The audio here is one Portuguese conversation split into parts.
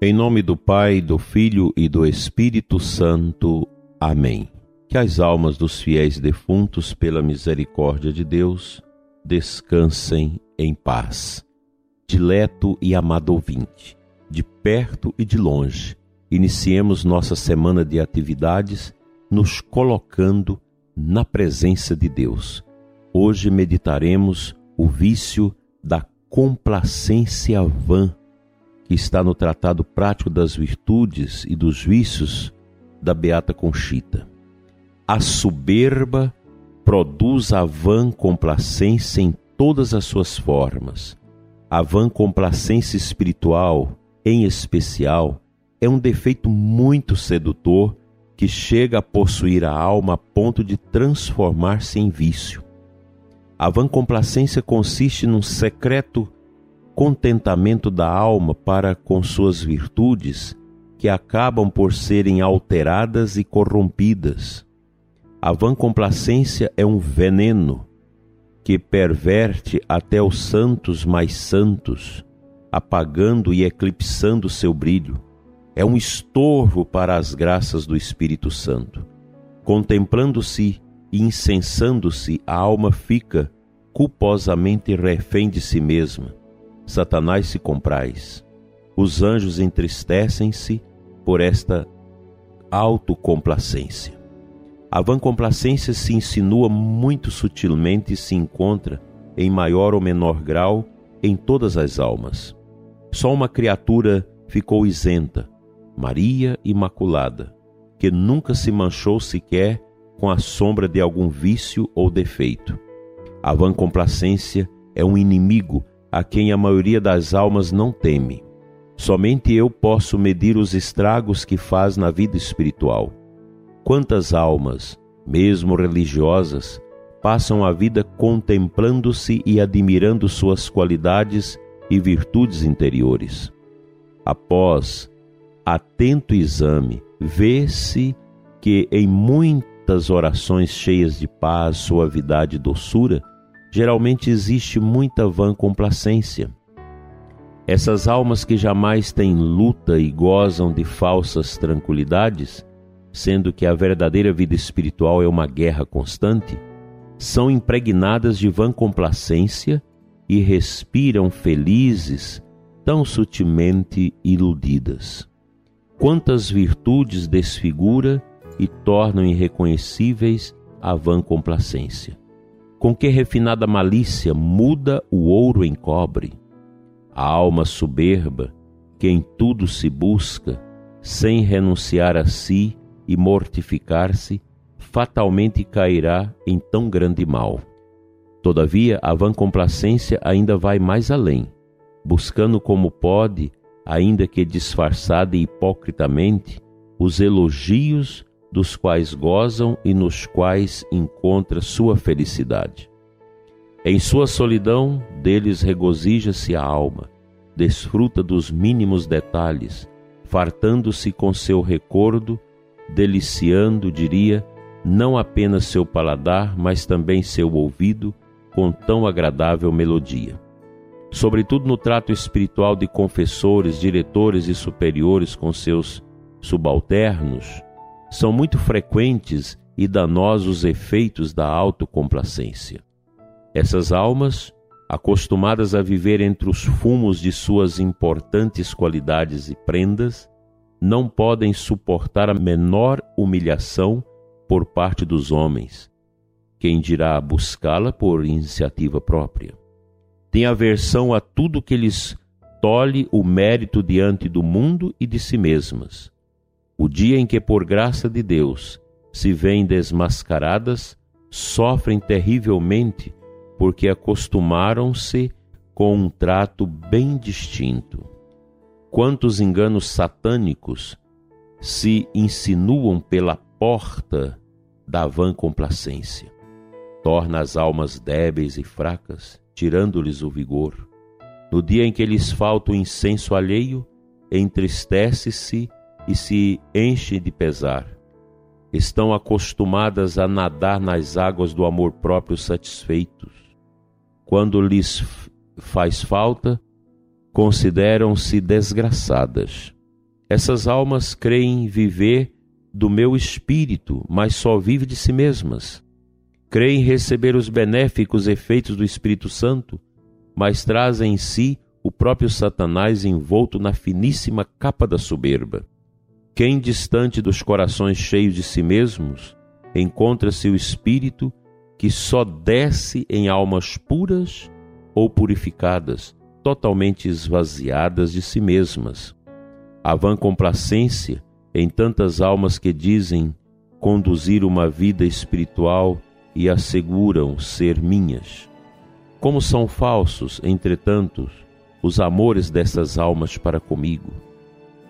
Em nome do Pai, do Filho e do Espírito Santo. Amém. Que as almas dos fiéis defuntos, pela misericórdia de Deus, descansem em paz. Dileto e amado ouvinte, de perto e de longe, iniciemos nossa semana de atividades nos colocando na presença de Deus. Hoje meditaremos o vício da complacência vã que está no Tratado Prático das Virtudes e dos Vícios da Beata Conchita. A soberba produz a vã complacência em todas as suas formas. A vã complacência espiritual, em especial, é um defeito muito sedutor que chega a possuir a alma a ponto de transformar-se em vício. A vã complacência consiste num secreto contentamento da alma para com suas virtudes que acabam por serem alteradas e corrompidas. A vã complacência é um veneno que perverte até os santos mais santos, apagando e eclipsando seu brilho. É um estorvo para as graças do Espírito Santo. Contemplando-se e incensando-se, a alma fica culposamente refém de si mesma Satanás se compraz. Os anjos entristecem-se por esta autocomplacência. A vancomplacência se insinua muito sutilmente e se encontra, em maior ou menor grau, em todas as almas. Só uma criatura ficou isenta, Maria Imaculada, que nunca se manchou sequer com a sombra de algum vício ou defeito. A vancomplacência é um inimigo a quem a maioria das almas não teme. Somente eu posso medir os estragos que faz na vida espiritual. Quantas almas, mesmo religiosas, passam a vida contemplando-se e admirando suas qualidades e virtudes interiores. Após atento exame, vê-se que em muitas orações cheias de paz, suavidade e doçura, geralmente existe muita vã complacência. Essas almas que jamais têm luta e gozam de falsas tranquilidades, sendo que a verdadeira vida espiritual é uma guerra constante, são impregnadas de vã complacência e respiram felizes, tão sutilmente iludidas. Quantas virtudes desfigura e tornam irreconhecíveis a vã complacência. Com que refinada malícia muda o ouro em cobre? A alma soberba, que em tudo se busca, sem renunciar a si e mortificar-se, fatalmente cairá em tão grande mal. Todavia, a vã complacência ainda vai mais além, buscando como pode, ainda que disfarçada e hipocritamente, os elogios dos quais gozam e nos quais encontra sua felicidade. Em sua solidão, deles regozija-se a alma, desfruta dos mínimos detalhes, fartando-se com seu recordo, deliciando, diria, não apenas seu paladar, mas também seu ouvido, com tão agradável melodia. Sobretudo no trato espiritual de confessores, diretores e superiores com seus subalternos, são muito frequentes e danosos efeitos da autocomplacência. Essas almas, acostumadas a viver entre os fumos de suas importantes qualidades e prendas, não podem suportar a menor humilhação por parte dos homens. Quem dirá buscá-la por iniciativa própria? Tem aversão a tudo que lhes tolhe o mérito diante do mundo e de si mesmas o dia em que, por graça de Deus, se veem desmascaradas, sofrem terrivelmente porque acostumaram-se com um trato bem distinto. Quantos enganos satânicos se insinuam pela porta da vã complacência. Torna as almas débeis e fracas, tirando-lhes o vigor. No dia em que lhes falta o incenso alheio, entristece-se e se enche de pesar. Estão acostumadas a nadar nas águas do amor próprio satisfeitos. Quando lhes faz falta, consideram-se desgraçadas. Essas almas creem viver do meu espírito, mas só vive de si mesmas. Creem receber os benéficos efeitos do Espírito Santo, mas trazem em si o próprio Satanás envolto na finíssima capa da soberba. Quem distante dos corações cheios de si mesmos, encontra-se o espírito que só desce em almas puras ou purificadas, totalmente esvaziadas de si mesmas. A vã complacência em tantas almas que dizem conduzir uma vida espiritual e asseguram ser minhas. Como são falsos, entretanto, os amores dessas almas para comigo.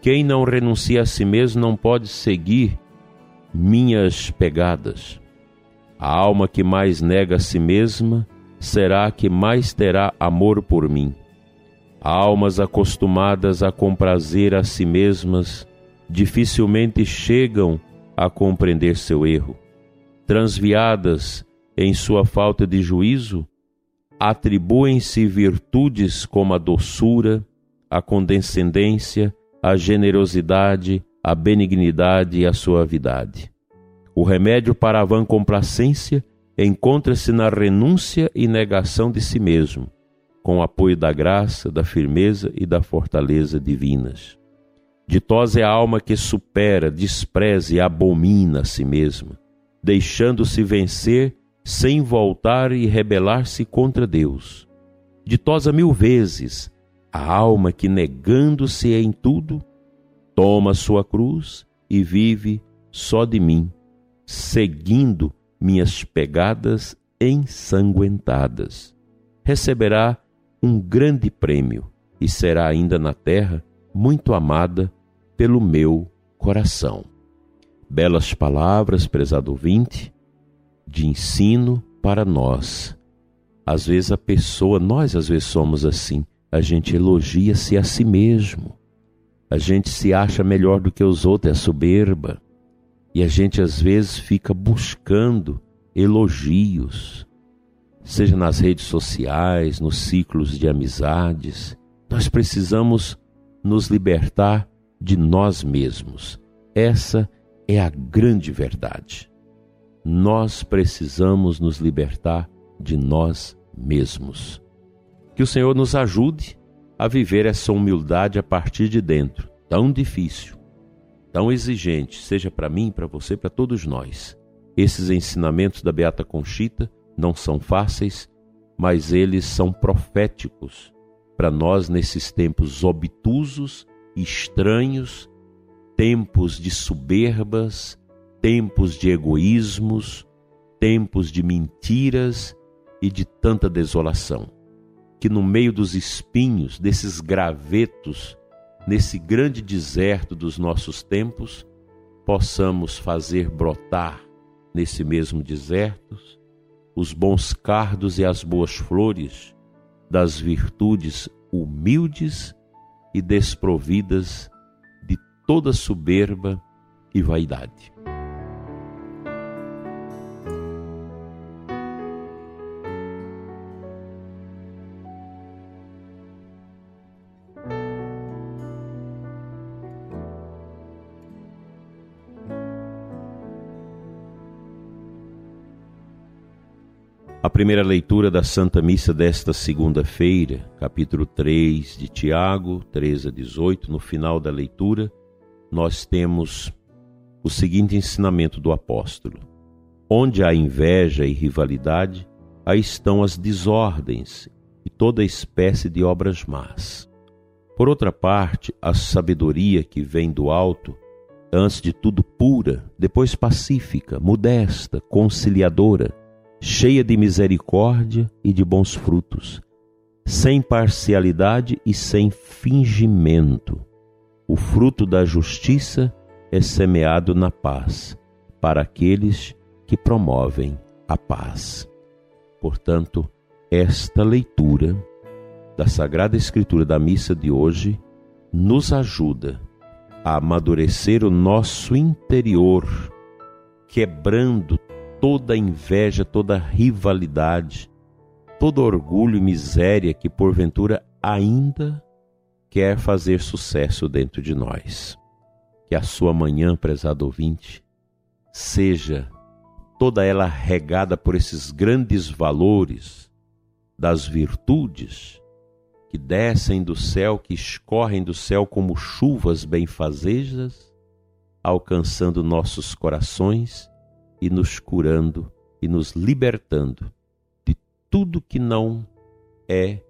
Quem não renuncia a si mesmo não pode seguir minhas pegadas. A alma que mais nega a si mesma será a que mais terá amor por mim. Almas acostumadas a comprazer a si mesmas dificilmente chegam a compreender seu erro. Transviadas em sua falta de juízo, atribuem-se virtudes como a doçura, a condescendência, a generosidade, a benignidade e a suavidade. O remédio para a vã complacência encontra-se na renúncia e negação de si mesmo, com o apoio da graça, da firmeza e da fortaleza divinas. Ditosa é a alma que supera, despreza e abomina a si mesma, deixando-se vencer sem voltar e rebelar-se contra Deus. Ditosa mil vezes a alma que, negando-se em tudo, toma sua cruz e vive só de mim, seguindo minhas pegadas ensanguentadas. Receberá um grande prêmio e será ainda na terra muito amada pelo meu coração. Belas palavras, prezado ouvinte, de ensino para nós. Às vezes a pessoa, nós às vezes somos assim, a gente elogia-se a si mesmo. A gente se acha melhor do que os outros, é soberba. E a gente às vezes fica buscando elogios, seja nas redes sociais, nos ciclos de amizades. Nós precisamos nos libertar de nós mesmos. Essa é a grande verdade. Nós precisamos nos libertar de nós mesmos. Que o Senhor nos ajude a viver essa humildade a partir de dentro, tão difícil, tão exigente, seja para mim, para você, para todos nós. Esses ensinamentos da Beata Conchita não são fáceis, mas eles são proféticos para nós nesses tempos obtusos estranhos, tempos de soberbas, tempos de egoísmos, tempos de mentiras e de tanta desolação. Que no meio dos espinhos, desses gravetos, nesse grande deserto dos nossos tempos, possamos fazer brotar nesse mesmo deserto os bons cardos e as boas flores das virtudes humildes e desprovidas de toda soberba e vaidade. Primeira leitura da Santa Missa desta segunda-feira, capítulo 3 de Tiago, 13 a 18, no final da leitura, nós temos o seguinte ensinamento do apóstolo: Onde há inveja e rivalidade, aí estão as desordens e toda espécie de obras más. Por outra parte, a sabedoria que vem do alto, antes de tudo pura, depois pacífica, modesta, conciliadora, cheia de misericórdia e de bons frutos, sem parcialidade e sem fingimento. O fruto da justiça é semeado na paz, para aqueles que promovem a paz. Portanto, esta leitura da Sagrada Escritura da missa de hoje nos ajuda a amadurecer o nosso interior, quebrando toda inveja, toda rivalidade, todo orgulho e miséria que porventura ainda quer fazer sucesso dentro de nós. Que a sua manhã, prezado ouvinte, seja toda ela regada por esses grandes valores das virtudes que descem do céu, que escorrem do céu como chuvas benfazejas, alcançando nossos corações e nos curando e nos libertando de tudo que não é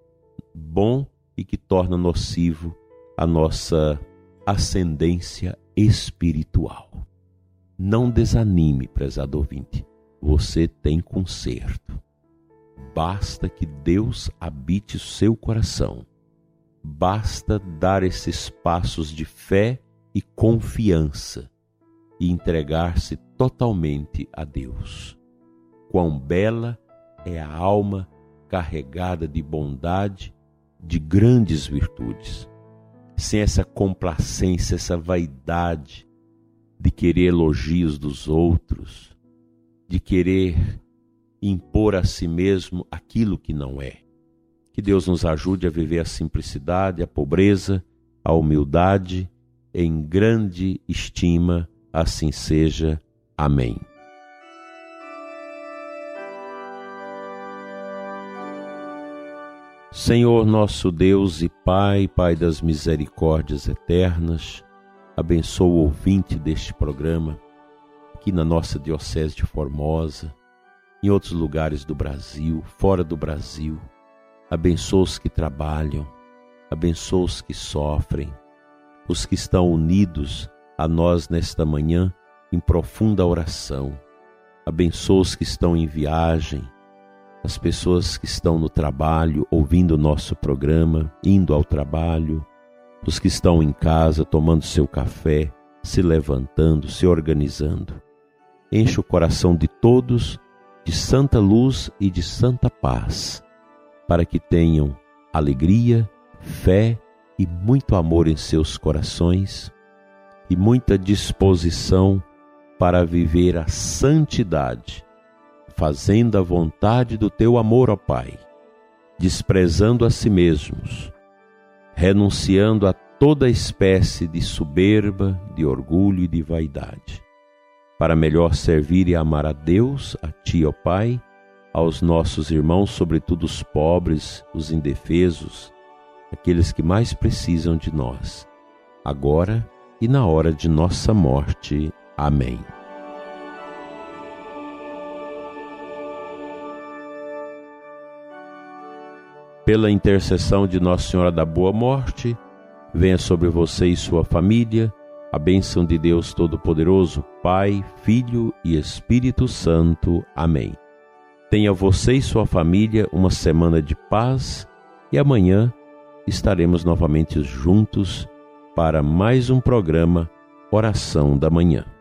bom e que torna nocivo a nossa ascendência espiritual. Não desanime, prezado ouvinte, você tem conserto. Basta que Deus habite o seu coração. Basta dar esses passos de fé e confiança e entregar-se totalmente a Deus. Quão bela é a alma carregada de bondade, de grandes virtudes. Sem essa complacência, essa vaidade de querer elogios dos outros, de querer impor a si mesmo aquilo que não é. Que Deus nos ajude a viver a simplicidade, a pobreza, a humildade em grande estima, assim seja. Amém. Senhor nosso Deus e Pai, Pai das misericórdias eternas, abençoa o ouvinte deste programa, aqui na nossa Diocese de Formosa, em outros lugares do Brasil, fora do Brasil. Abençoa os que trabalham, abençoa os que sofrem, os que estão unidos a nós nesta manhã em profunda oração. Abençoa os que estão em viagem, as pessoas que estão no trabalho, ouvindo o nosso programa, indo ao trabalho, os que estão em casa tomando seu café, se levantando, se organizando. Enche o coração de todos de santa luz e de santa paz, para que tenham alegria, fé e muito amor em seus corações e muita disposição para viver a santidade fazendo a vontade do teu amor, ó Pai, desprezando a si mesmos, renunciando a toda espécie de soberba, de orgulho e de vaidade, para melhor servir e amar a Deus, a Ti, ó Pai, aos nossos irmãos, sobretudo os pobres, os indefesos, aqueles que mais precisam de nós, agora e na hora de nossa morte. Amém. pela intercessão de Nossa Senhora da Boa Morte, venha sobre você e sua família a bênção de Deus Todo-Poderoso, Pai, Filho e Espírito Santo. Amém. Tenha você e sua família uma semana de paz e amanhã estaremos novamente juntos para mais um programa Oração da Manhã.